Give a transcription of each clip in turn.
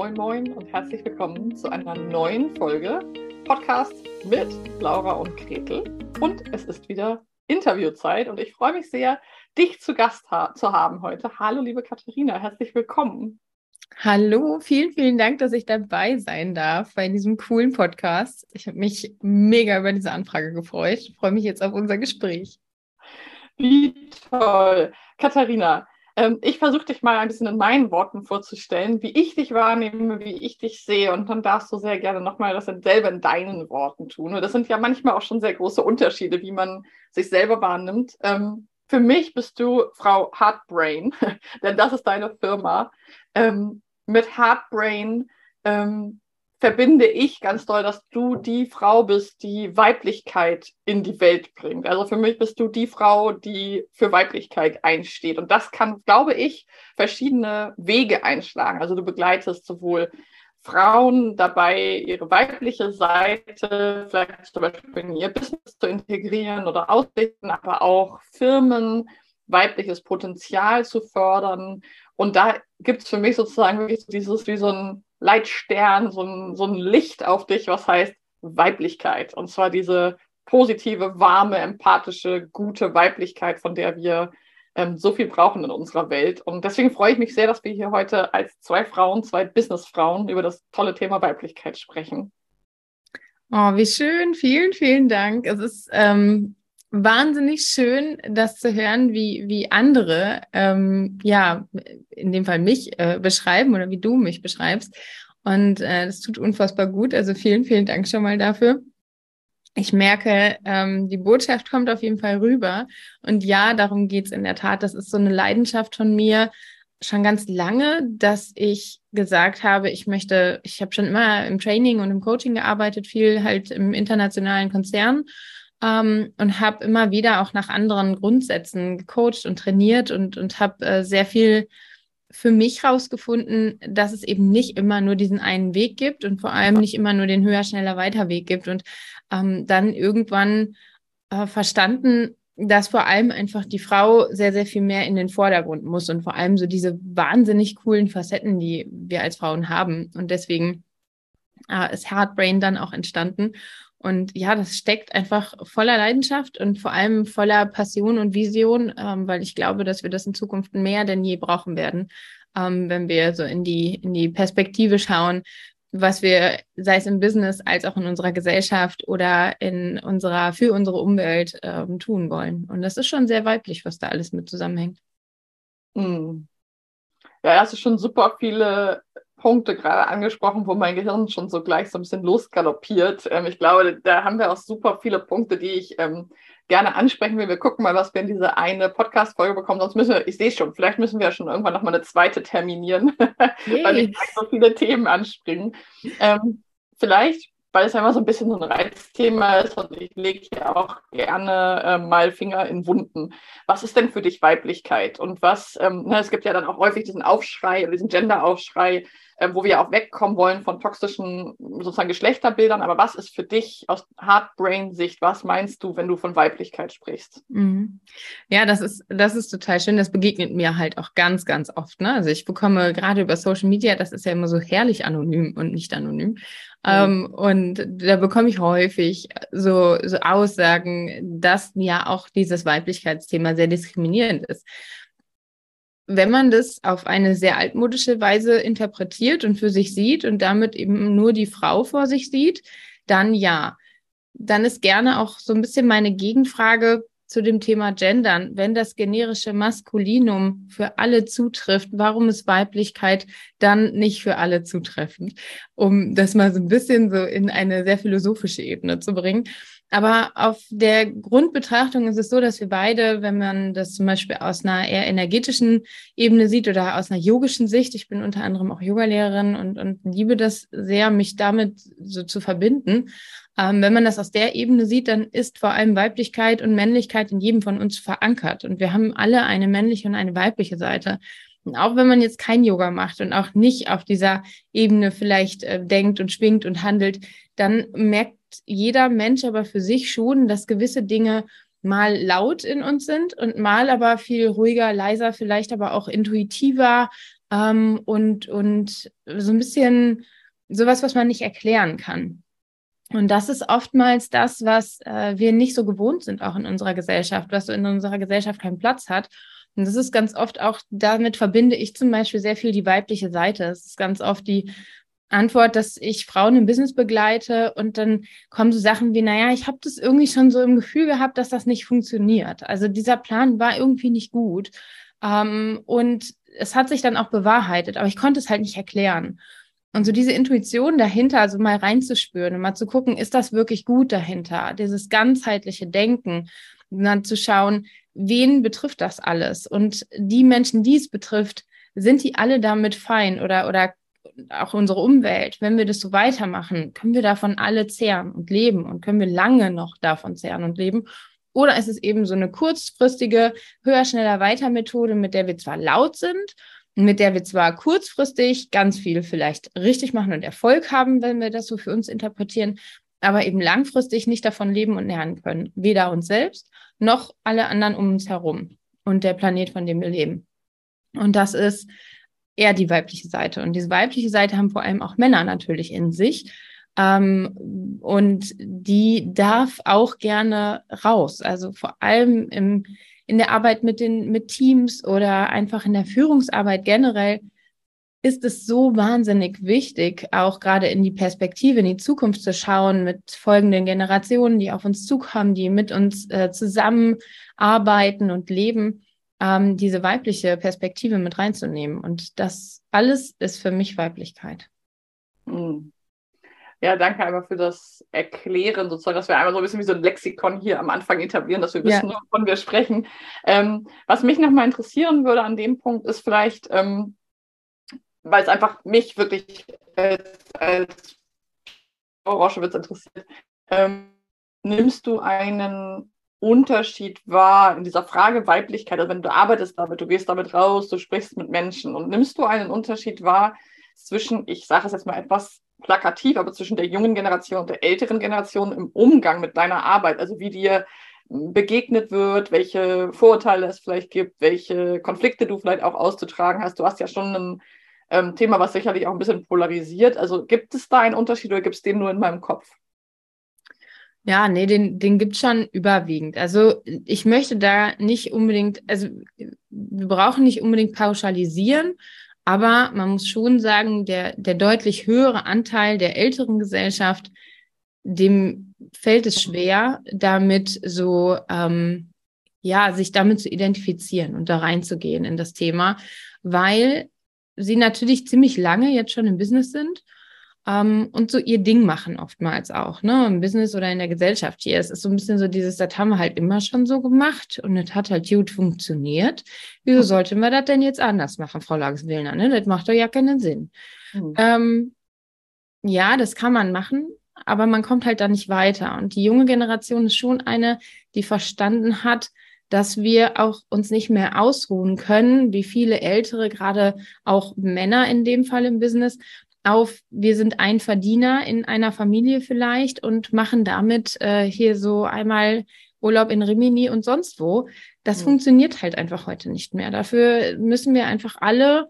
Moin Moin und herzlich willkommen zu einer neuen Folge Podcast mit Laura und Gretel. Und es ist wieder Interviewzeit und ich freue mich sehr, dich zu Gast ha zu haben heute. Hallo, liebe Katharina, herzlich willkommen. Hallo, vielen, vielen Dank, dass ich dabei sein darf bei diesem coolen Podcast. Ich habe mich mega über diese Anfrage gefreut. Ich freue mich jetzt auf unser Gespräch. Wie toll. Katharina, ich versuche dich mal ein bisschen in meinen Worten vorzustellen, wie ich dich wahrnehme, wie ich dich sehe. Und dann darfst du sehr gerne nochmal das selber in deinen Worten tun. Und das sind ja manchmal auch schon sehr große Unterschiede, wie man sich selber wahrnimmt. Ähm, für mich bist du Frau Heartbrain, denn das ist deine Firma. Ähm, mit Heartbrain ähm, verbinde ich ganz doll, dass du die Frau bist, die Weiblichkeit in die Welt bringt. Also für mich bist du die Frau, die für Weiblichkeit einsteht. Und das kann, glaube ich, verschiedene Wege einschlagen. Also du begleitest sowohl Frauen dabei, ihre weibliche Seite vielleicht zum Beispiel in ihr Business zu integrieren oder ausrichten, aber auch Firmen weibliches Potenzial zu fördern. Und da gibt es für mich sozusagen wirklich dieses wie so ein Leitstern, so ein, so ein Licht auf dich, was heißt Weiblichkeit. Und zwar diese positive, warme, empathische, gute Weiblichkeit, von der wir ähm, so viel brauchen in unserer Welt. Und deswegen freue ich mich sehr, dass wir hier heute als zwei Frauen, zwei Businessfrauen über das tolle Thema Weiblichkeit sprechen. Oh, wie schön. Vielen, vielen Dank. Es ist ähm, wahnsinnig schön, das zu hören, wie, wie andere, ähm, ja, in dem Fall mich äh, beschreiben oder wie du mich beschreibst. Und äh, das tut unfassbar gut. Also vielen, vielen Dank schon mal dafür. Ich merke, ähm, die Botschaft kommt auf jeden Fall rüber. Und ja, darum geht's in der Tat. Das ist so eine Leidenschaft von mir schon ganz lange, dass ich gesagt habe, ich möchte, ich habe schon immer im Training und im Coaching gearbeitet, viel halt im internationalen Konzern ähm, und habe immer wieder auch nach anderen Grundsätzen gecoacht und trainiert und, und habe äh, sehr viel für mich rausgefunden, dass es eben nicht immer nur diesen einen Weg gibt und vor allem nicht immer nur den höher, schneller, weiter Weg gibt. Und ähm, dann irgendwann äh, verstanden, dass vor allem einfach die Frau sehr, sehr viel mehr in den Vordergrund muss und vor allem so diese wahnsinnig coolen Facetten, die wir als Frauen haben. Und deswegen äh, ist Heartbrain dann auch entstanden. Und ja, das steckt einfach voller Leidenschaft und vor allem voller Passion und Vision, ähm, weil ich glaube, dass wir das in Zukunft mehr denn je brauchen werden, ähm, wenn wir so in die, in die Perspektive schauen, was wir, sei es im Business als auch in unserer Gesellschaft oder in unserer, für unsere Umwelt ähm, tun wollen. Und das ist schon sehr weiblich, was da alles mit zusammenhängt. Mm. Ja, hast du schon super viele Punkte gerade angesprochen, wo mein Gehirn schon so gleich so ein bisschen losgaloppiert. Ähm, ich glaube, da haben wir auch super viele Punkte, die ich ähm, gerne ansprechen will. Wir gucken mal, was wir in diese eine Podcast-Folge bekommen. Sonst müssen wir, ich sehe schon, vielleicht müssen wir ja schon irgendwann nochmal eine zweite terminieren, weil ich so viele Themen anspringen. Ähm, vielleicht weil es einfach so ein bisschen so ein Reizthema ist und ich lege ja auch gerne äh, mal Finger in Wunden. Was ist denn für dich Weiblichkeit? Und was, ähm, ne, es gibt ja dann auch häufig diesen Aufschrei, diesen Gender-Aufschrei, äh, wo wir auch wegkommen wollen von toxischen sozusagen Geschlechterbildern. Aber was ist für dich aus Heartbrain-Sicht, was meinst du, wenn du von Weiblichkeit sprichst? Mhm. Ja, das ist, das ist total schön. Das begegnet mir halt auch ganz, ganz oft. Ne? Also ich bekomme gerade über Social Media, das ist ja immer so herrlich anonym und nicht anonym. Mhm. Ähm, und da bekomme ich häufig so, so Aussagen, dass ja auch dieses Weiblichkeitsthema sehr diskriminierend ist wenn man das auf eine sehr altmodische Weise interpretiert und für sich sieht und damit eben nur die Frau vor sich sieht, dann ja. Dann ist gerne auch so ein bisschen meine Gegenfrage zu dem Thema Gendern. Wenn das generische Maskulinum für alle zutrifft, warum ist Weiblichkeit dann nicht für alle zutreffend? Um das mal so ein bisschen so in eine sehr philosophische Ebene zu bringen. Aber auf der Grundbetrachtung ist es so, dass wir beide, wenn man das zum Beispiel aus einer eher energetischen Ebene sieht oder aus einer yogischen Sicht, ich bin unter anderem auch Yogalehrerin und, und liebe das sehr, mich damit so zu verbinden. Ähm, wenn man das aus der Ebene sieht, dann ist vor allem Weiblichkeit und Männlichkeit in jedem von uns verankert. Und wir haben alle eine männliche und eine weibliche Seite. Und auch wenn man jetzt kein Yoga macht und auch nicht auf dieser Ebene vielleicht äh, denkt und schwingt und handelt, dann merkt jeder Mensch aber für sich schon, dass gewisse Dinge mal laut in uns sind und mal aber viel ruhiger, leiser, vielleicht aber auch intuitiver, ähm, und, und so ein bisschen sowas, was man nicht erklären kann. Und das ist oftmals das, was äh, wir nicht so gewohnt sind, auch in unserer Gesellschaft, was so in unserer Gesellschaft keinen Platz hat. Und das ist ganz oft auch, damit verbinde ich zum Beispiel sehr viel die weibliche Seite. Es ist ganz oft die Antwort, dass ich Frauen im Business begleite und dann kommen so Sachen wie, naja, ich habe das irgendwie schon so im Gefühl gehabt, dass das nicht funktioniert. Also dieser Plan war irgendwie nicht gut. Ähm, und es hat sich dann auch bewahrheitet, aber ich konnte es halt nicht erklären. Und so diese Intuition dahinter, also mal reinzuspüren und mal zu gucken, ist das wirklich gut dahinter? Dieses ganzheitliche Denken, und dann zu schauen, wen betrifft das alles? Und die Menschen, die es betrifft, sind die alle damit fein oder, oder auch unsere Umwelt, wenn wir das so weitermachen, können wir davon alle zehren und leben und können wir lange noch davon zehren und leben? Oder ist es eben so eine kurzfristige, höher, schneller, weiter Methode, mit der wir zwar laut sind, mit der wir zwar kurzfristig ganz viel vielleicht richtig machen und Erfolg haben, wenn wir das so für uns interpretieren, aber eben langfristig nicht davon leben und lernen können. Weder uns selbst noch alle anderen um uns herum und der Planet, von dem wir leben. Und das ist eher die weibliche Seite. Und diese weibliche Seite haben vor allem auch Männer natürlich in sich. Ähm, und die darf auch gerne raus. Also vor allem im, in der Arbeit mit den mit Teams oder einfach in der Führungsarbeit generell ist es so wahnsinnig wichtig, auch gerade in die Perspektive, in die Zukunft zu schauen, mit folgenden Generationen, die auf uns zukommen, die mit uns äh, zusammenarbeiten und leben, ähm, diese weibliche Perspektive mit reinzunehmen. Und das alles ist für mich Weiblichkeit. Mhm. Ja, danke einmal für das Erklären, sozusagen, dass wir einmal so ein bisschen wie so ein Lexikon hier am Anfang etablieren, dass wir wissen, ja. wovon wir sprechen. Ähm, was mich nochmal interessieren würde an dem Punkt ist vielleicht, ähm, weil es einfach mich wirklich als, als Rauschewitz interessiert, ähm, nimmst du einen Unterschied wahr in dieser Frage Weiblichkeit? Also wenn du arbeitest damit, du gehst damit raus, du sprichst mit Menschen und nimmst du einen Unterschied wahr zwischen, ich sage es jetzt mal etwas plakativ, aber zwischen der jungen Generation und der älteren Generation im Umgang mit deiner Arbeit, also wie dir begegnet wird, welche Vorurteile es vielleicht gibt, welche Konflikte du vielleicht auch auszutragen hast. Du hast ja schon ein ähm, Thema, was sicherlich auch ein bisschen polarisiert. Also gibt es da einen Unterschied oder gibt es den nur in meinem Kopf? Ja, nee, den, den gibt es schon überwiegend. Also ich möchte da nicht unbedingt, also wir brauchen nicht unbedingt pauschalisieren, aber man muss schon sagen, der, der deutlich höhere Anteil der älteren Gesellschaft, dem fällt es schwer, damit so, ähm, ja, sich damit zu identifizieren und da reinzugehen in das Thema, weil sie natürlich ziemlich lange jetzt schon im Business sind ähm, und so ihr Ding machen oftmals auch, ne, im Business oder in der Gesellschaft hier. Es ist so ein bisschen so dieses, das haben wir halt immer schon so gemacht und es hat halt gut funktioniert. Wieso sollten wir das denn jetzt anders machen, Frau Lageswillner, ne? Das macht doch ja keinen Sinn. Mhm. Ähm, ja, das kann man machen, aber man kommt halt da nicht weiter. Und die junge Generation ist schon eine, die verstanden hat, dass wir auch uns nicht mehr ausruhen können, wie viele ältere, gerade auch Männer in dem Fall im Business, auf, wir sind ein Verdiener in einer Familie vielleicht und machen damit äh, hier so einmal Urlaub in Rimini und sonst wo. Das mhm. funktioniert halt einfach heute nicht mehr. Dafür müssen wir einfach alle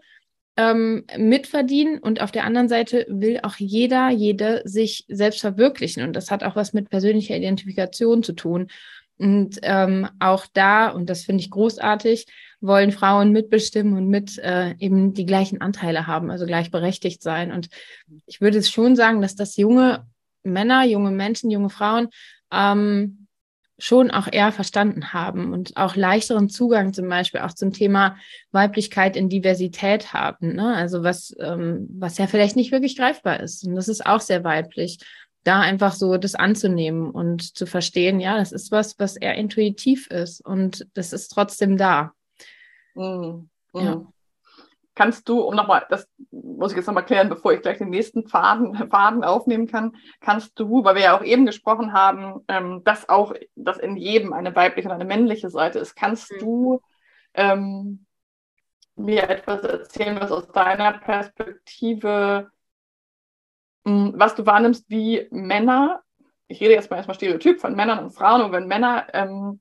ähm, mitverdienen und auf der anderen Seite will auch jeder, jede sich selbst verwirklichen und das hat auch was mit persönlicher Identifikation zu tun. Und ähm, auch da, und das finde ich großartig, wollen Frauen mitbestimmen und mit äh, eben die gleichen Anteile haben, also gleichberechtigt sein. Und ich würde es schon sagen, dass das junge Männer, junge Menschen, junge Frauen ähm, schon auch eher verstanden haben und auch leichteren Zugang zum Beispiel auch zum Thema Weiblichkeit in Diversität haben. Ne? Also was, ähm, was ja vielleicht nicht wirklich greifbar ist. Und das ist auch sehr weiblich da einfach so das anzunehmen und zu verstehen, ja, das ist was, was eher intuitiv ist und das ist trotzdem da. Mhm. Ja. Kannst du, um nochmal, das muss ich jetzt nochmal klären, bevor ich gleich den nächsten Faden, Faden aufnehmen kann, kannst du, weil wir ja auch eben gesprochen haben, ähm, dass auch, dass in jedem eine weibliche und eine männliche Seite ist, kannst mhm. du ähm, mir etwas erzählen, was aus deiner Perspektive Mm, was du wahrnimmst, wie Männer, ich rede jetzt mal erstmal Stereotyp von Männern und Frauen, und wenn Männer ähm,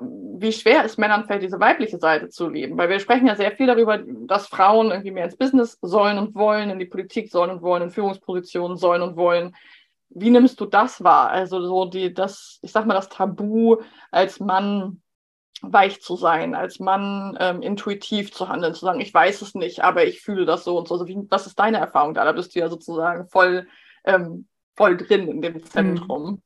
wie schwer es Männern fällt, diese weibliche Seite zu leben. Weil wir sprechen ja sehr viel darüber, dass Frauen irgendwie mehr ins Business sollen und wollen, in die Politik sollen und wollen, in Führungspositionen sollen und wollen. Wie nimmst du das wahr? Also so die, das, ich sag mal, das Tabu als Mann weich zu sein, als Mann ähm, intuitiv zu handeln, zu sagen, ich weiß es nicht, aber ich fühle das so und so. Also wie, was ist deine Erfahrung da? Da bist du ja sozusagen voll, ähm, voll drin in dem mhm. Zentrum.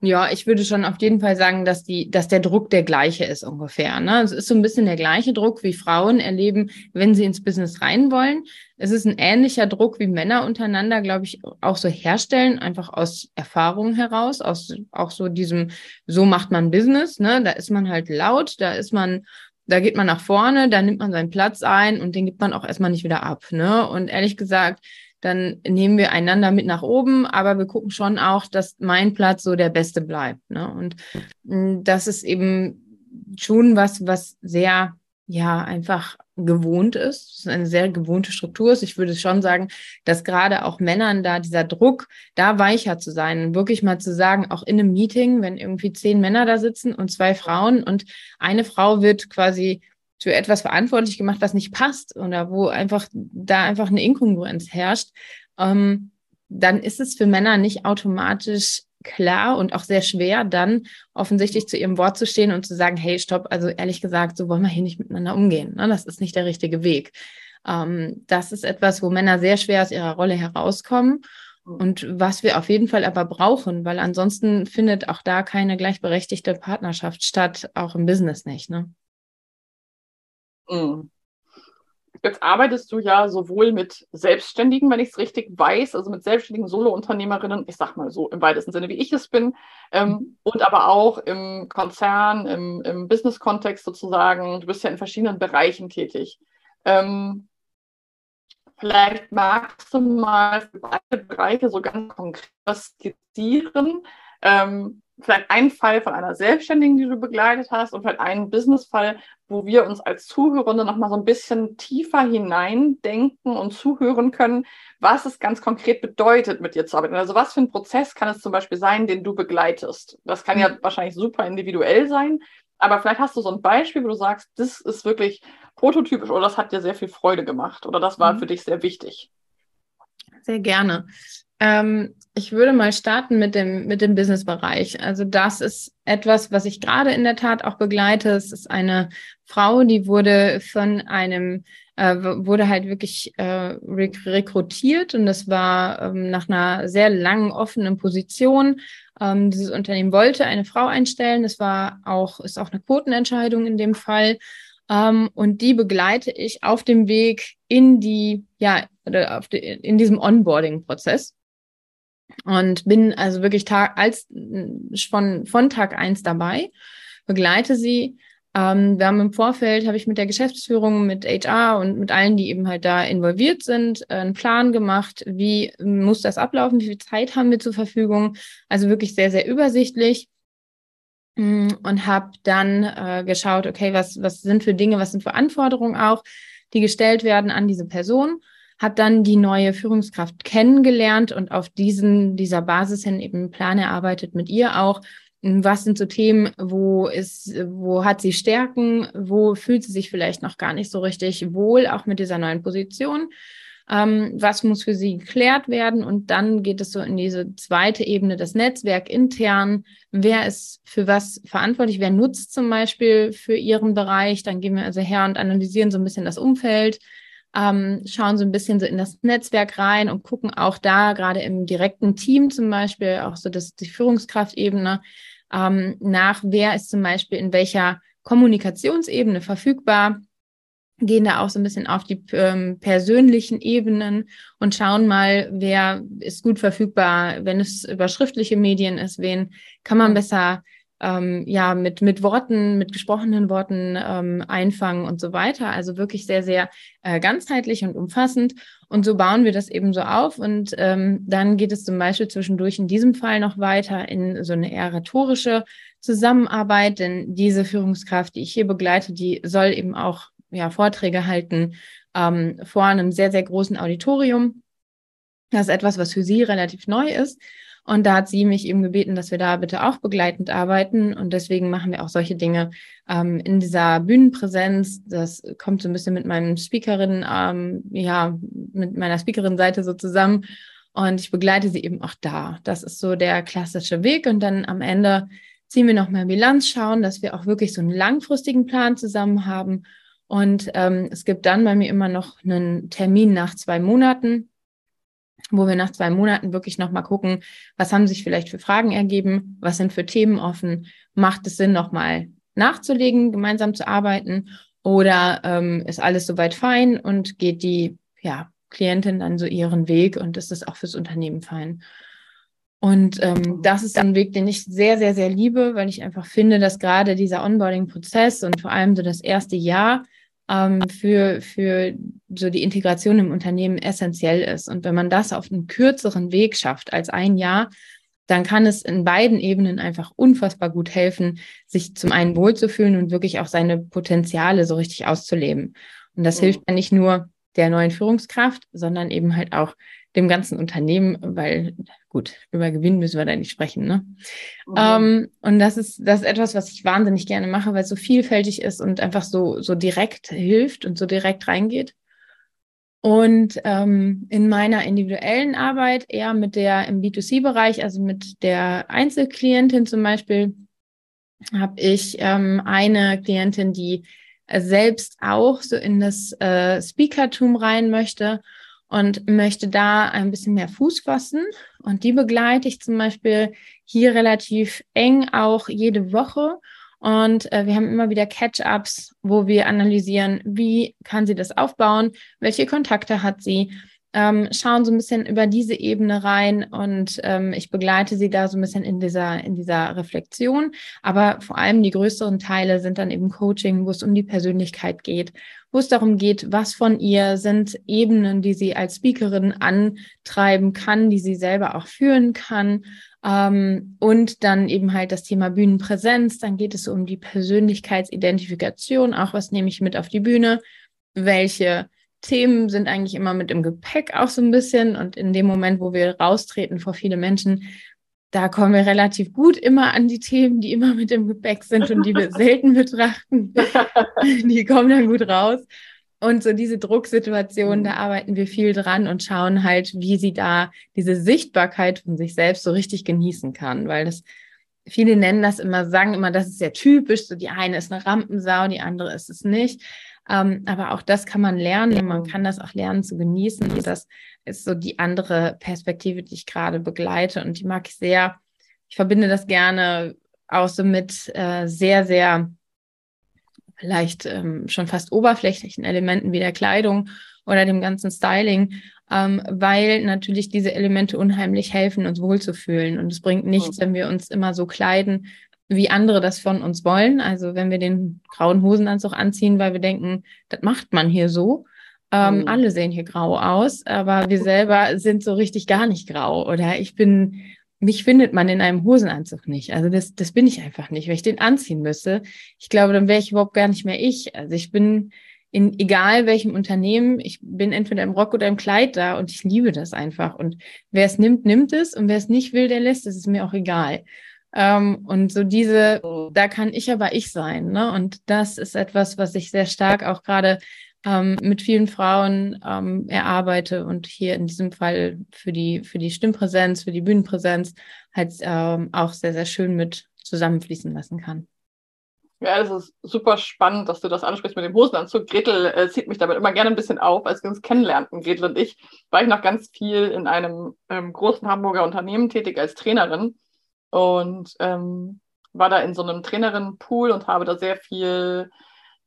Ja, ich würde schon auf jeden Fall sagen, dass die, dass der Druck der gleiche ist ungefähr. Ne? Es ist so ein bisschen der gleiche Druck, wie Frauen erleben, wenn sie ins Business rein wollen. Es ist ein ähnlicher Druck, wie Männer untereinander, glaube ich, auch so herstellen, einfach aus Erfahrung heraus, aus auch so diesem, so macht man Business. Ne? Da ist man halt laut, da ist man da geht man nach vorne, da nimmt man seinen Platz ein und den gibt man auch erstmal nicht wieder ab. Ne? Und ehrlich gesagt, dann nehmen wir einander mit nach oben, aber wir gucken schon auch, dass mein Platz so der beste bleibt. Ne? Und mm, das ist eben schon was, was sehr, ja, einfach gewohnt ist. Das ist eine sehr gewohnte Struktur ist. Ich würde schon sagen, dass gerade auch Männern da dieser Druck, da weicher zu sein, wirklich mal zu sagen, auch in einem Meeting, wenn irgendwie zehn Männer da sitzen und zwei Frauen und eine Frau wird quasi für etwas verantwortlich gemacht, was nicht passt oder wo einfach da einfach eine Inkongruenz herrscht, ähm, dann ist es für Männer nicht automatisch klar und auch sehr schwer, dann offensichtlich zu ihrem Wort zu stehen und zu sagen, hey, stopp, also ehrlich gesagt, so wollen wir hier nicht miteinander umgehen. Ne? Das ist nicht der richtige Weg. Ähm, das ist etwas, wo Männer sehr schwer aus ihrer Rolle herauskommen und was wir auf jeden Fall aber brauchen, weil ansonsten findet auch da keine gleichberechtigte Partnerschaft statt, auch im Business nicht. Ne? Mhm. Jetzt arbeitest du ja sowohl mit Selbstständigen, wenn ich es richtig weiß, also mit selbstständigen Solo-Unternehmerinnen, ich sag mal so im weitesten Sinne, wie ich es bin, ähm, mhm. und aber auch im Konzern, im, im Business-Kontext sozusagen. Du bist ja in verschiedenen Bereichen tätig. Ähm, vielleicht magst du mal für beide Bereiche so ganz konkret skizzieren, ähm, vielleicht einen Fall von einer Selbstständigen, die du begleitet hast und vielleicht einen Businessfall, wo wir uns als Zuhörende noch mal so ein bisschen tiefer hineindenken und zuhören können, was es ganz konkret bedeutet, mit dir zu arbeiten. Also was für ein Prozess kann es zum Beispiel sein, den du begleitest? Das kann ja mhm. wahrscheinlich super individuell sein, aber vielleicht hast du so ein Beispiel, wo du sagst, das ist wirklich prototypisch oder das hat dir sehr viel Freude gemacht oder das war mhm. für dich sehr wichtig. Sehr gerne. Ähm, ich würde mal starten mit dem, mit dem Business-Bereich. Also das ist etwas, was ich gerade in der Tat auch begleite. Es ist eine Frau, die wurde von einem, äh, wurde halt wirklich äh, rekrutiert und das war ähm, nach einer sehr langen offenen Position. Ähm, dieses Unternehmen wollte eine Frau einstellen. Das war auch, ist auch eine Quotenentscheidung in dem Fall. Um, ähm, und die begleite ich auf dem Weg in die, ja, in diesem Onboarding-Prozess. Und bin also wirklich Tag, als, von, von Tag eins dabei, begleite sie. Ähm, wir haben im Vorfeld, habe ich mit der Geschäftsführung, mit HR und mit allen, die eben halt da involviert sind, einen Plan gemacht, wie muss das ablaufen, wie viel Zeit haben wir zur Verfügung. Also wirklich sehr, sehr übersichtlich mm, und habe dann äh, geschaut, okay, was, was sind für Dinge, was sind für Anforderungen auch, die gestellt werden an diese Person hat dann die neue Führungskraft kennengelernt und auf diesen, dieser Basis hin eben Plan erarbeitet mit ihr auch. Was sind so Themen, wo ist, wo hat sie Stärken, wo fühlt sie sich vielleicht noch gar nicht so richtig wohl, auch mit dieser neuen Position? Ähm, was muss für sie geklärt werden? Und dann geht es so in diese zweite Ebene, das Netzwerk intern. Wer ist für was verantwortlich? Wer nutzt zum Beispiel für ihren Bereich? Dann gehen wir also her und analysieren so ein bisschen das Umfeld ähm, schauen so ein bisschen so in das Netzwerk rein und gucken auch da gerade im direkten Team zum Beispiel, auch so das, die Führungskraftebene, ähm, nach, wer ist zum Beispiel in welcher Kommunikationsebene verfügbar, gehen da auch so ein bisschen auf die ähm, persönlichen Ebenen und schauen mal, wer ist gut verfügbar, wenn es über schriftliche Medien ist, wen kann man besser ähm, ja mit, mit Worten, mit gesprochenen Worten ähm, einfangen und so weiter. Also wirklich sehr, sehr äh, ganzheitlich und umfassend. Und so bauen wir das eben so auf. Und ähm, dann geht es zum Beispiel zwischendurch in diesem Fall noch weiter in so eine eher rhetorische Zusammenarbeit, denn diese Führungskraft, die ich hier begleite, die soll eben auch ja, Vorträge halten ähm, vor einem sehr, sehr großen Auditorium. Das ist etwas, was für sie relativ neu ist. Und da hat sie mich eben gebeten, dass wir da bitte auch begleitend arbeiten. Und deswegen machen wir auch solche Dinge ähm, in dieser Bühnenpräsenz. Das kommt so ein bisschen mit meinem Speakerin, ähm, ja, mit meiner Speakerin-Seite so zusammen. Und ich begleite sie eben auch da. Das ist so der klassische Weg. Und dann am Ende ziehen wir nochmal Bilanz, schauen, dass wir auch wirklich so einen langfristigen Plan zusammen haben. Und ähm, es gibt dann bei mir immer noch einen Termin nach zwei Monaten, wo wir nach zwei Monaten wirklich nochmal gucken, was haben sich vielleicht für Fragen ergeben, was sind für Themen offen, macht es Sinn, nochmal nachzulegen, gemeinsam zu arbeiten oder ähm, ist alles soweit fein und geht die ja, Klientin dann so ihren Weg und ist das auch fürs Unternehmen fein. Und ähm, das ist ein Weg, den ich sehr, sehr, sehr liebe, weil ich einfach finde, dass gerade dieser Onboarding-Prozess und vor allem so das erste Jahr ähm, für, für so die Integration im Unternehmen essentiell ist. Und wenn man das auf einem kürzeren Weg schafft als ein Jahr, dann kann es in beiden Ebenen einfach unfassbar gut helfen, sich zum einen wohlzufühlen und wirklich auch seine Potenziale so richtig auszuleben. Und das mhm. hilft ja nicht nur der neuen Führungskraft, sondern eben halt auch dem ganzen Unternehmen, weil gut, über Gewinn müssen wir da nicht sprechen. Ne? Mhm. Ähm, und das ist, das ist etwas, was ich wahnsinnig gerne mache, weil es so vielfältig ist und einfach so, so direkt hilft und so direkt reingeht. Und ähm, in meiner individuellen Arbeit eher mit der im B2C-Bereich, also mit der Einzelklientin zum Beispiel, habe ich ähm, eine Klientin, die selbst auch so in das äh, Speakertum rein möchte und möchte da ein bisschen mehr Fuß fassen. Und die begleite ich zum Beispiel hier relativ eng auch jede Woche. Und äh, wir haben immer wieder Catch-ups, wo wir analysieren, wie kann sie das aufbauen, welche Kontakte hat sie, ähm, schauen so ein bisschen über diese Ebene rein und ähm, ich begleite sie da so ein bisschen in dieser, in dieser Reflexion. Aber vor allem die größeren Teile sind dann eben Coaching, wo es um die Persönlichkeit geht, wo es darum geht, was von ihr sind Ebenen, die sie als Speakerin antreiben kann, die sie selber auch führen kann. Ähm, und dann eben halt das Thema Bühnenpräsenz. Dann geht es um die Persönlichkeitsidentifikation, auch was nehme ich mit auf die Bühne, welche Themen sind eigentlich immer mit im Gepäck auch so ein bisschen. Und in dem Moment, wo wir raustreten vor viele Menschen, da kommen wir relativ gut immer an die Themen, die immer mit im Gepäck sind und die wir selten betrachten. Die kommen dann gut raus. Und so diese Drucksituation, mhm. da arbeiten wir viel dran und schauen halt, wie sie da diese Sichtbarkeit von sich selbst so richtig genießen kann, weil das viele nennen das immer, sagen immer, das ist sehr typisch, so die eine ist eine Rampensau, die andere ist es nicht. Ähm, aber auch das kann man lernen und man kann das auch lernen zu genießen. Und das ist so die andere Perspektive, die ich gerade begleite und die mag ich sehr. Ich verbinde das gerne auch so mit äh, sehr, sehr vielleicht ähm, schon fast oberflächlichen Elementen wie der Kleidung oder dem ganzen Styling, ähm, weil natürlich diese Elemente unheimlich helfen, uns wohlzufühlen. Und es bringt nichts, wenn wir uns immer so kleiden, wie andere das von uns wollen. Also wenn wir den grauen Hosenanzug anziehen, weil wir denken, das macht man hier so. Ähm, mhm. Alle sehen hier grau aus, aber wir selber sind so richtig gar nicht grau. Oder ich bin, mich findet man in einem Hosenanzug nicht. Also das, das bin ich einfach nicht, wenn ich den anziehen müsste. Ich glaube, dann wäre ich überhaupt gar nicht mehr ich. Also ich bin in egal welchem Unternehmen, ich bin entweder im Rock oder im Kleid da und ich liebe das einfach. Und wer es nimmt, nimmt es und wer es nicht will, der lässt es, ist mir auch egal. Ähm, und so diese, da kann ich aber ich sein. Ne? Und das ist etwas, was ich sehr stark auch gerade ähm, mit vielen Frauen ähm, erarbeite und hier in diesem Fall für die, für die Stimmpräsenz, für die Bühnenpräsenz halt ähm, auch sehr, sehr schön mit zusammenfließen lassen kann. Ja, das ist super spannend, dass du das ansprichst mit dem Hosenanzug. Gretel äh, zieht mich damit immer gerne ein bisschen auf. Als wir uns kennenlernten, Gretel und ich, war ich noch ganz viel in einem ähm, großen Hamburger Unternehmen tätig als Trainerin und ähm, war da in so einem Trainerinnenpool und habe da sehr viel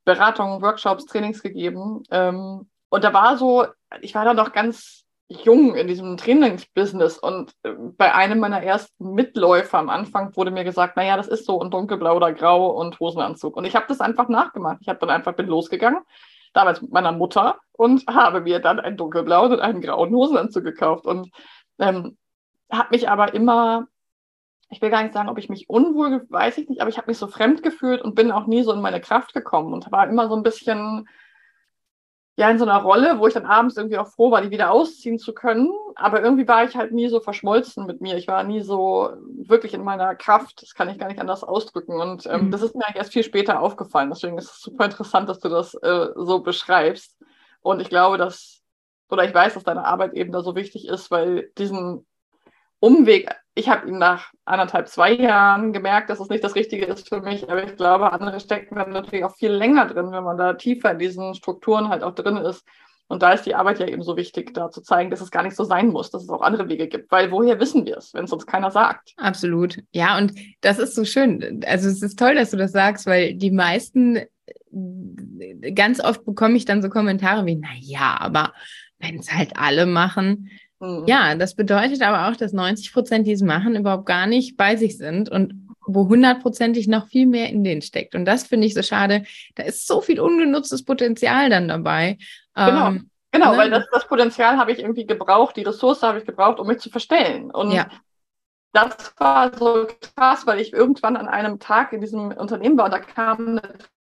Beratung, Workshops, Trainings gegeben. Ähm, und da war so, ich war da noch ganz jung in diesem Trainingsbusiness und äh, bei einem meiner ersten Mitläufer am Anfang wurde mir gesagt, naja, das ist so ein dunkelblau oder grau und Hosenanzug. Und ich habe das einfach nachgemacht. Ich habe dann einfach bin losgegangen, damals mit meiner Mutter und habe mir dann einen dunkelblauen und einen grauen Hosenanzug gekauft und ähm, habe mich aber immer ich will gar nicht sagen, ob ich mich unwohl, weiß ich nicht, aber ich habe mich so fremd gefühlt und bin auch nie so in meine Kraft gekommen und war immer so ein bisschen, ja in so einer Rolle, wo ich dann abends irgendwie auch froh war, die wieder ausziehen zu können. Aber irgendwie war ich halt nie so verschmolzen mit mir. Ich war nie so wirklich in meiner Kraft. Das kann ich gar nicht anders ausdrücken. Und ähm, mhm. das ist mir eigentlich erst viel später aufgefallen. Deswegen ist es super interessant, dass du das äh, so beschreibst. Und ich glaube, dass, oder ich weiß, dass deine Arbeit eben da so wichtig ist, weil diesen Umweg, ich habe ihn nach anderthalb, zwei Jahren gemerkt, dass es nicht das Richtige ist für mich, aber ich glaube, andere stecken dann natürlich auch viel länger drin, wenn man da tiefer in diesen Strukturen halt auch drin ist. Und da ist die Arbeit ja eben so wichtig, da zu zeigen, dass es gar nicht so sein muss, dass es auch andere Wege gibt. Weil woher wissen wir es, wenn es uns keiner sagt? Absolut. Ja, und das ist so schön. Also es ist toll, dass du das sagst, weil die meisten, ganz oft bekomme ich dann so Kommentare wie, na ja, aber wenn es halt alle machen, Mhm. Ja, das bedeutet aber auch, dass 90 Prozent, die es machen, überhaupt gar nicht bei sich sind und wo hundertprozentig noch viel mehr in denen steckt. Und das finde ich so schade. Da ist so viel ungenutztes Potenzial dann dabei. Genau. Ähm, genau, ne? weil das, das Potenzial habe ich irgendwie gebraucht, die Ressource habe ich gebraucht, um mich zu verstellen. Und ja. das war so krass, weil ich irgendwann an einem Tag in diesem Unternehmen war und da kam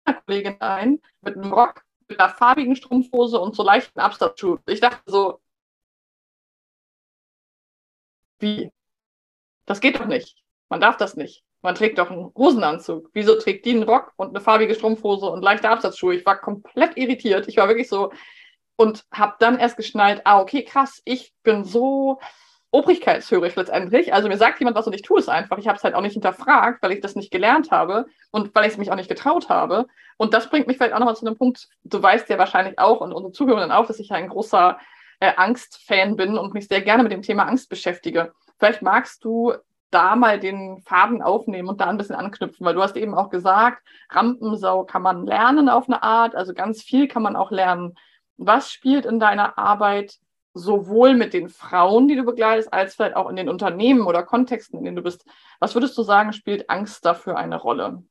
eine Kollegin ein mit einem Rock, mit einer farbigen Strumpfhose und so leichten Absatzschuhen. Ich dachte so, wie? Das geht doch nicht. Man darf das nicht. Man trägt doch einen Hosenanzug. Wieso trägt die einen Rock und eine farbige Strumpfhose und leichte Absatzschuhe? Ich war komplett irritiert. Ich war wirklich so und habe dann erst geschnallt, ah, okay, krass, ich bin so obrigkeitshörig letztendlich. Also mir sagt jemand was und ich tue es einfach. Ich habe es halt auch nicht hinterfragt, weil ich das nicht gelernt habe und weil ich es mich auch nicht getraut habe. Und das bringt mich vielleicht auch nochmal zu einem Punkt, du weißt ja wahrscheinlich auch und unsere Zuhörenden auch, dass ich ein großer äh, Angstfan bin und mich sehr gerne mit dem Thema Angst beschäftige. Vielleicht magst du da mal den Faden aufnehmen und da ein bisschen anknüpfen, weil du hast eben auch gesagt, Rampensau kann man lernen auf eine Art, also ganz viel kann man auch lernen. Was spielt in deiner Arbeit sowohl mit den Frauen, die du begleitest, als vielleicht auch in den Unternehmen oder Kontexten, in denen du bist? Was würdest du sagen, spielt Angst dafür eine Rolle?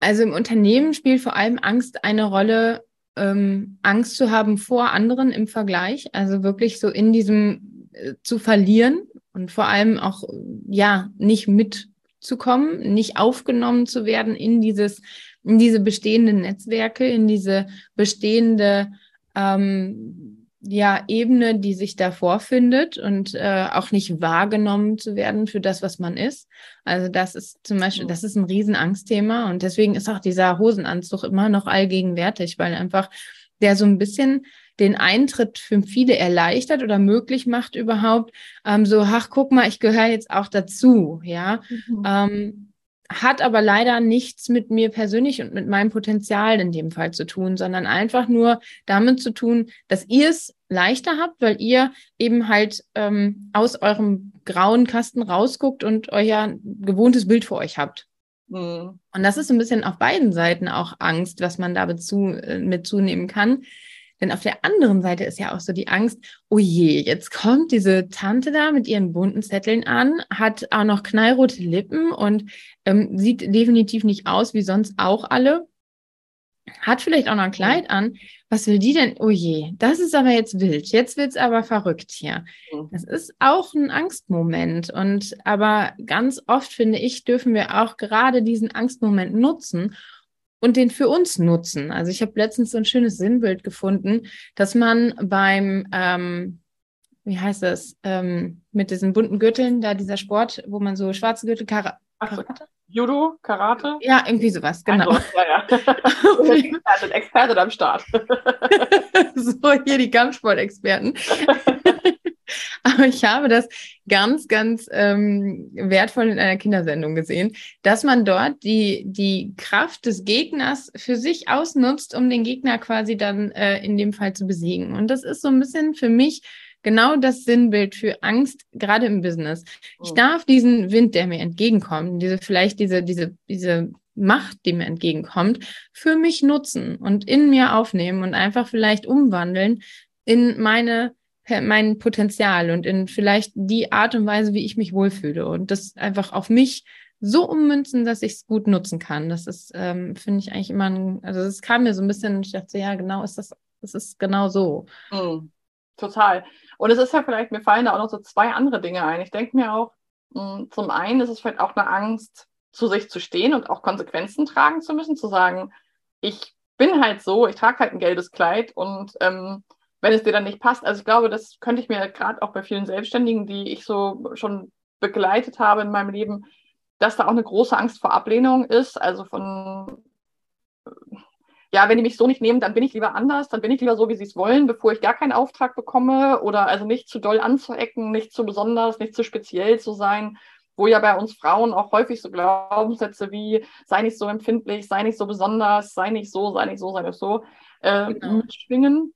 Also im Unternehmen spielt vor allem Angst eine Rolle, ähm, Angst zu haben vor anderen im Vergleich, also wirklich so in diesem äh, zu verlieren und vor allem auch ja nicht mitzukommen, nicht aufgenommen zu werden in dieses in diese bestehenden Netzwerke, in diese bestehende ähm, ja, Ebene, die sich da vorfindet und äh, auch nicht wahrgenommen zu werden für das, was man ist. Also das ist zum Beispiel, das ist ein Riesenangstthema und deswegen ist auch dieser Hosenanzug immer noch allgegenwärtig, weil einfach der so ein bisschen den Eintritt für viele erleichtert oder möglich macht überhaupt, ähm, so, ach, guck mal, ich gehöre jetzt auch dazu, ja. Mhm. Ähm, hat aber leider nichts mit mir persönlich und mit meinem Potenzial in dem Fall zu tun, sondern einfach nur damit zu tun, dass ihr es leichter habt, weil ihr eben halt ähm, aus eurem grauen Kasten rausguckt und euer gewohntes Bild vor euch habt. Mhm. Und das ist ein bisschen auf beiden Seiten auch Angst, was man da äh, mit zunehmen kann. Denn auf der anderen Seite ist ja auch so die Angst, oh je, jetzt kommt diese Tante da mit ihren bunten Zetteln an, hat auch noch knallrote Lippen und ähm, sieht definitiv nicht aus wie sonst auch alle. Hat vielleicht auch noch ein Kleid an. Was will die denn? Oh je, das ist aber jetzt wild. Jetzt wird's aber verrückt hier. Das ist auch ein Angstmoment. Und aber ganz oft finde ich, dürfen wir auch gerade diesen Angstmoment nutzen, und den für uns nutzen. Also ich habe letztens so ein schönes Sinnbild gefunden, dass man beim, ähm, wie heißt das, ähm, mit diesen bunten Gürteln, da dieser Sport, wo man so schwarze Gürtel, Kara Karate? Judo, Karate? Ja, irgendwie sowas, genau. Also, ja, ja. Experte, Experte am Start. so, hier die Kampfsportexperten. Aber ich habe das ganz, ganz ähm, wertvoll in einer Kindersendung gesehen, dass man dort die, die Kraft des Gegners für sich ausnutzt, um den Gegner quasi dann äh, in dem Fall zu besiegen. Und das ist so ein bisschen für mich genau das Sinnbild für Angst, gerade im Business. Ich oh. darf diesen Wind, der mir entgegenkommt, diese vielleicht diese, diese, diese Macht, die mir entgegenkommt, für mich nutzen und in mir aufnehmen und einfach vielleicht umwandeln in meine mein Potenzial und in vielleicht die Art und Weise, wie ich mich wohlfühle und das einfach auf mich so ummünzen, dass ich es gut nutzen kann. Das ist, ähm, finde ich eigentlich immer, ein, also es kam mir so ein bisschen, ich dachte, ja, genau ist das, das ist genau so. Mm, total. Und es ist ja vielleicht, mir fallen da auch noch so zwei andere Dinge ein. Ich denke mir auch, mh, mm, zum einen ist es vielleicht auch eine Angst, zu sich zu stehen und auch Konsequenzen tragen zu müssen, zu sagen, ich bin halt so, ich trage halt ein gelbes Kleid und ähm, wenn es dir dann nicht passt, also ich glaube, das könnte ich mir gerade auch bei vielen Selbstständigen, die ich so schon begleitet habe in meinem Leben, dass da auch eine große Angst vor Ablehnung ist, also von ja, wenn die mich so nicht nehmen, dann bin ich lieber anders, dann bin ich lieber so, wie sie es wollen, bevor ich gar keinen Auftrag bekomme oder also nicht zu doll anzuecken, nicht zu besonders, nicht zu speziell zu sein, wo ja bei uns Frauen auch häufig so Glaubenssätze wie sei nicht so empfindlich, sei nicht so besonders, sei nicht so, sei nicht so, sei nicht so äh, genau. mitschwingen,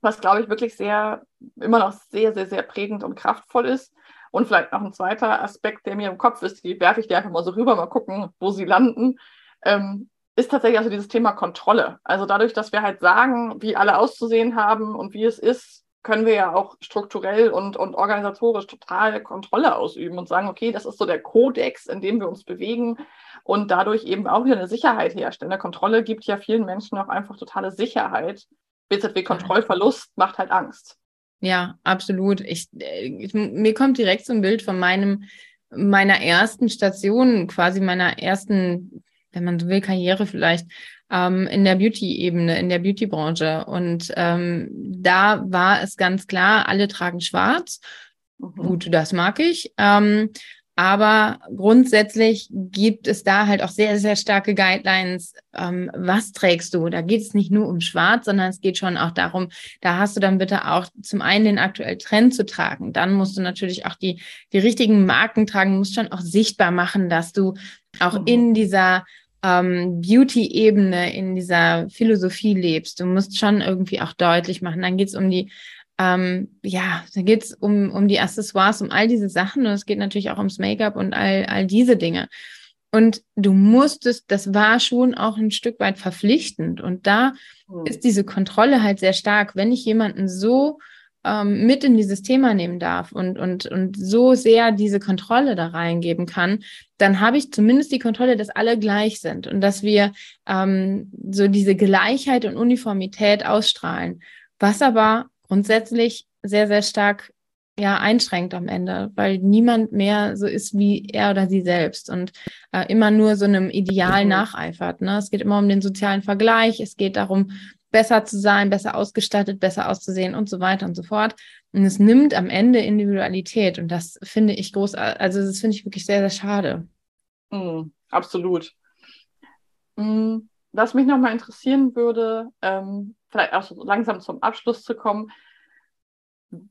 was glaube ich wirklich sehr, immer noch sehr, sehr, sehr prägend und kraftvoll ist. Und vielleicht noch ein zweiter Aspekt, der mir im Kopf ist, die werfe ich dir einfach mal so rüber, mal gucken, wo sie landen. Ähm, ist tatsächlich also dieses Thema Kontrolle. Also dadurch, dass wir halt sagen, wie alle auszusehen haben und wie es ist, können wir ja auch strukturell und, und organisatorisch total Kontrolle ausüben und sagen, okay, das ist so der Kodex, in dem wir uns bewegen und dadurch eben auch wieder eine Sicherheit herstellen. Eine Kontrolle gibt ja vielen Menschen auch einfach totale Sicherheit. BZW-Kontrollverlust macht halt Angst. Ja, absolut. Ich, ich, mir kommt direkt so ein Bild von meinem meiner ersten Station, quasi meiner ersten wenn man so will, Karriere vielleicht ähm, in der Beauty-Ebene, in der Beauty-Branche. Und ähm, da war es ganz klar, alle tragen schwarz. Mhm. Gut, das mag ich. Ähm, aber grundsätzlich gibt es da halt auch sehr, sehr starke Guidelines. Ähm, was trägst du? Da geht es nicht nur um Schwarz, sondern es geht schon auch darum, da hast du dann bitte auch zum einen den aktuellen Trend zu tragen. Dann musst du natürlich auch die, die richtigen Marken tragen, musst schon auch sichtbar machen, dass du auch mhm. in dieser ähm, Beauty-Ebene, in dieser Philosophie lebst. Du musst schon irgendwie auch deutlich machen. Dann geht es um die, ähm, ja, da geht es um, um die Accessoires, um all diese Sachen und es geht natürlich auch ums Make-up und all, all diese Dinge. Und du musstest, das war schon auch ein Stück weit verpflichtend. Und da mhm. ist diese Kontrolle halt sehr stark. Wenn ich jemanden so ähm, mit in dieses Thema nehmen darf und, und, und so sehr diese Kontrolle da reingeben kann, dann habe ich zumindest die Kontrolle, dass alle gleich sind und dass wir ähm, so diese Gleichheit und Uniformität ausstrahlen, was aber grundsätzlich sehr, sehr stark ja einschränkt am Ende, weil niemand mehr so ist wie er oder sie selbst und äh, immer nur so einem Ideal mhm. nacheifert. Ne? Es geht immer um den sozialen Vergleich, es geht darum, besser zu sein, besser ausgestattet, besser auszusehen und so weiter und so fort. Und es nimmt am Ende Individualität und das finde ich groß, also das finde ich wirklich sehr, sehr schade. Mm, absolut. Mm, was mich nochmal interessieren würde, ähm, vielleicht auch so langsam zum Abschluss zu kommen,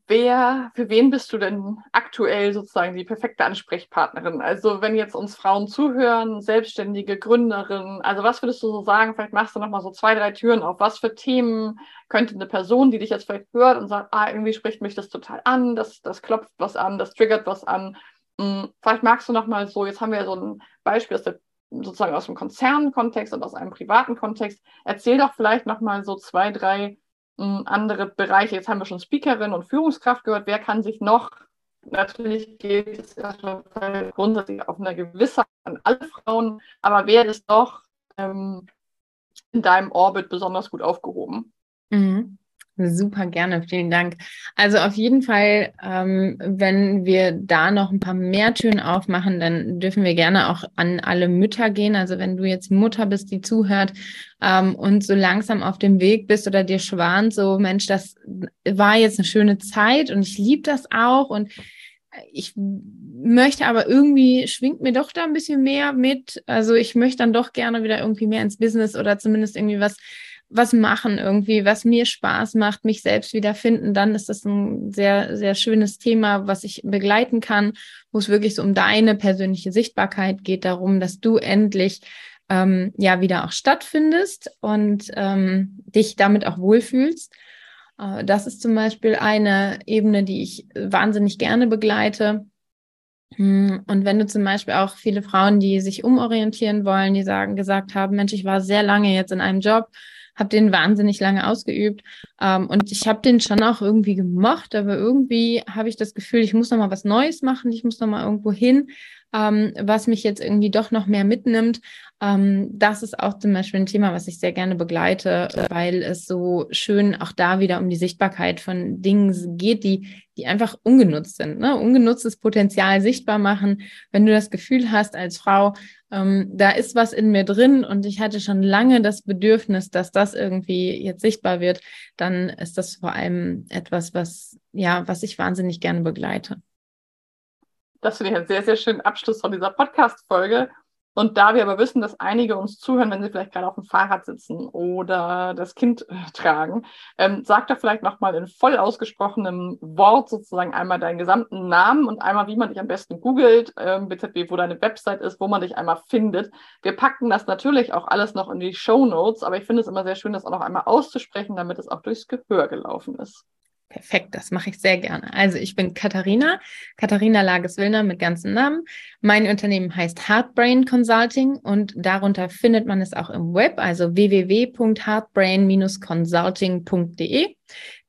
Wer, für wen bist du denn aktuell sozusagen die perfekte Ansprechpartnerin? Also wenn jetzt uns Frauen zuhören, selbstständige Gründerinnen, also was würdest du so sagen? Vielleicht machst du nochmal so zwei, drei Türen auf. Was für Themen könnte eine Person, die dich jetzt vielleicht hört und sagt, ah, irgendwie spricht mich das total an, das, das klopft was an, das triggert was an. Hm, vielleicht magst du nochmal so, jetzt haben wir so ein Beispiel aus der sozusagen aus dem Konzernkontext und aus einem privaten Kontext. Erzähl doch vielleicht nochmal so zwei, drei andere Bereiche. Jetzt haben wir schon Speakerin und Führungskraft gehört. Wer kann sich noch, natürlich geht es grundsätzlich auf einer Gewissheit an alle Frauen, aber wer ist doch ähm, in deinem Orbit besonders gut aufgehoben? Mhm. Super gerne, vielen Dank. Also auf jeden Fall, ähm, wenn wir da noch ein paar mehr Türen aufmachen, dann dürfen wir gerne auch an alle Mütter gehen. Also wenn du jetzt Mutter bist, die zuhört ähm, und so langsam auf dem Weg bist oder dir schwant, so Mensch, das war jetzt eine schöne Zeit und ich liebe das auch und ich möchte aber irgendwie schwingt mir doch da ein bisschen mehr mit. Also ich möchte dann doch gerne wieder irgendwie mehr ins Business oder zumindest irgendwie was was machen irgendwie, was mir Spaß macht, mich selbst wiederfinden, dann ist das ein sehr, sehr schönes Thema, was ich begleiten kann, wo es wirklich so um deine persönliche Sichtbarkeit geht, darum, dass du endlich ähm, ja wieder auch stattfindest und ähm, dich damit auch wohlfühlst. Äh, das ist zum Beispiel eine Ebene, die ich wahnsinnig gerne begleite. Hm, und wenn du zum Beispiel auch viele Frauen, die sich umorientieren wollen, die sagen, gesagt haben, Mensch, ich war sehr lange jetzt in einem Job, habe den wahnsinnig lange ausgeübt. Ähm, und ich habe den schon auch irgendwie gemocht, aber irgendwie habe ich das Gefühl, ich muss noch mal was Neues machen, ich muss noch mal irgendwo hin ähm, was mich jetzt irgendwie doch noch mehr mitnimmt. Ähm, das ist auch zum Beispiel ein Thema, was ich sehr gerne begleite, weil es so schön auch da wieder um die Sichtbarkeit von Dingen geht, die, die einfach ungenutzt sind. Ne? Ungenutztes Potenzial sichtbar machen. Wenn du das Gefühl hast als Frau, ähm, da ist was in mir drin und ich hatte schon lange das Bedürfnis, dass das irgendwie jetzt sichtbar wird, dann ist das vor allem etwas, was, ja, was ich wahnsinnig gerne begleite. Das finde ich einen sehr, sehr schönen Abschluss von dieser Podcast-Folge. Und da wir aber wissen, dass einige uns zuhören, wenn sie vielleicht gerade auf dem Fahrrad sitzen oder das Kind äh, tragen, ähm, sag doch vielleicht nochmal in voll ausgesprochenem Wort sozusagen einmal deinen gesamten Namen und einmal, wie man dich am besten googelt, ähm, BZB, wo deine Website ist, wo man dich einmal findet. Wir packen das natürlich auch alles noch in die Show Notes, aber ich finde es immer sehr schön, das auch noch einmal auszusprechen, damit es auch durchs Gehör gelaufen ist. Perfekt, das mache ich sehr gerne. Also ich bin Katharina, Katharina Lages-Willner mit ganzen Namen. Mein Unternehmen heißt Heartbrain Consulting und darunter findet man es auch im Web, also www.heartbrain-consulting.de.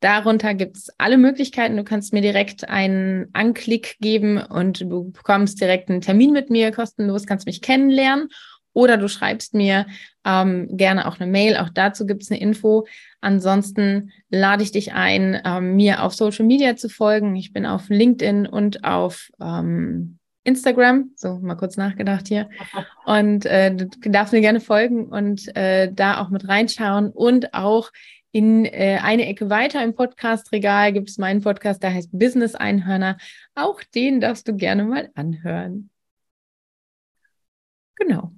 Darunter gibt es alle Möglichkeiten. Du kannst mir direkt einen Anklick geben und du bekommst direkt einen Termin mit mir kostenlos, kannst mich kennenlernen oder du schreibst mir ähm, gerne auch eine Mail. Auch dazu gibt es eine Info. Ansonsten lade ich dich ein, ähm, mir auf Social Media zu folgen. Ich bin auf LinkedIn und auf ähm, Instagram, so mal kurz nachgedacht hier. Und äh, du darfst mir gerne folgen und äh, da auch mit reinschauen und auch in äh, eine Ecke weiter im Podcast-Regal gibt es meinen Podcast, der heißt Business Einhörner. Auch den darfst du gerne mal anhören. Genau.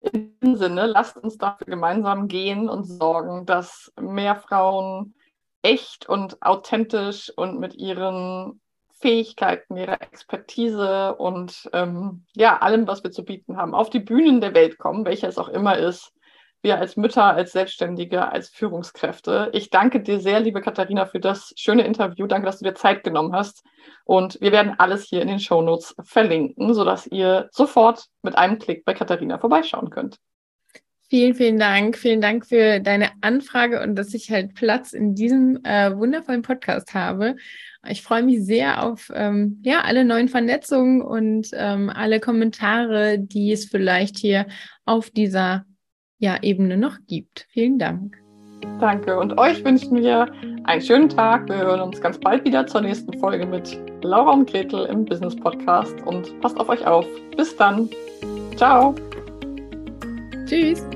In diesem Sinne, lasst uns dafür gemeinsam gehen und sorgen, dass mehr Frauen echt und authentisch und mit ihren Fähigkeiten, ihrer Expertise und ähm, ja, allem, was wir zu bieten haben, auf die Bühnen der Welt kommen, welche es auch immer ist, wir als Mütter, als Selbstständige, als Führungskräfte. Ich danke dir sehr, liebe Katharina, für das schöne Interview. Danke, dass du dir Zeit genommen hast. Und wir werden alles hier in den Show Notes verlinken, sodass ihr sofort mit einem Klick bei Katharina vorbeischauen könnt. Vielen, vielen Dank. Vielen Dank für deine Anfrage und dass ich halt Platz in diesem äh, wundervollen Podcast habe. Ich freue mich sehr auf ähm, ja, alle neuen Vernetzungen und ähm, alle Kommentare, die es vielleicht hier auf dieser ja, Ebene noch gibt. Vielen Dank. Danke. Und euch wünschen wir einen schönen Tag. Wir hören uns ganz bald wieder zur nächsten Folge mit Laura und Gretel im Business Podcast. Und passt auf euch auf. Bis dann. Ciao. Tschüss.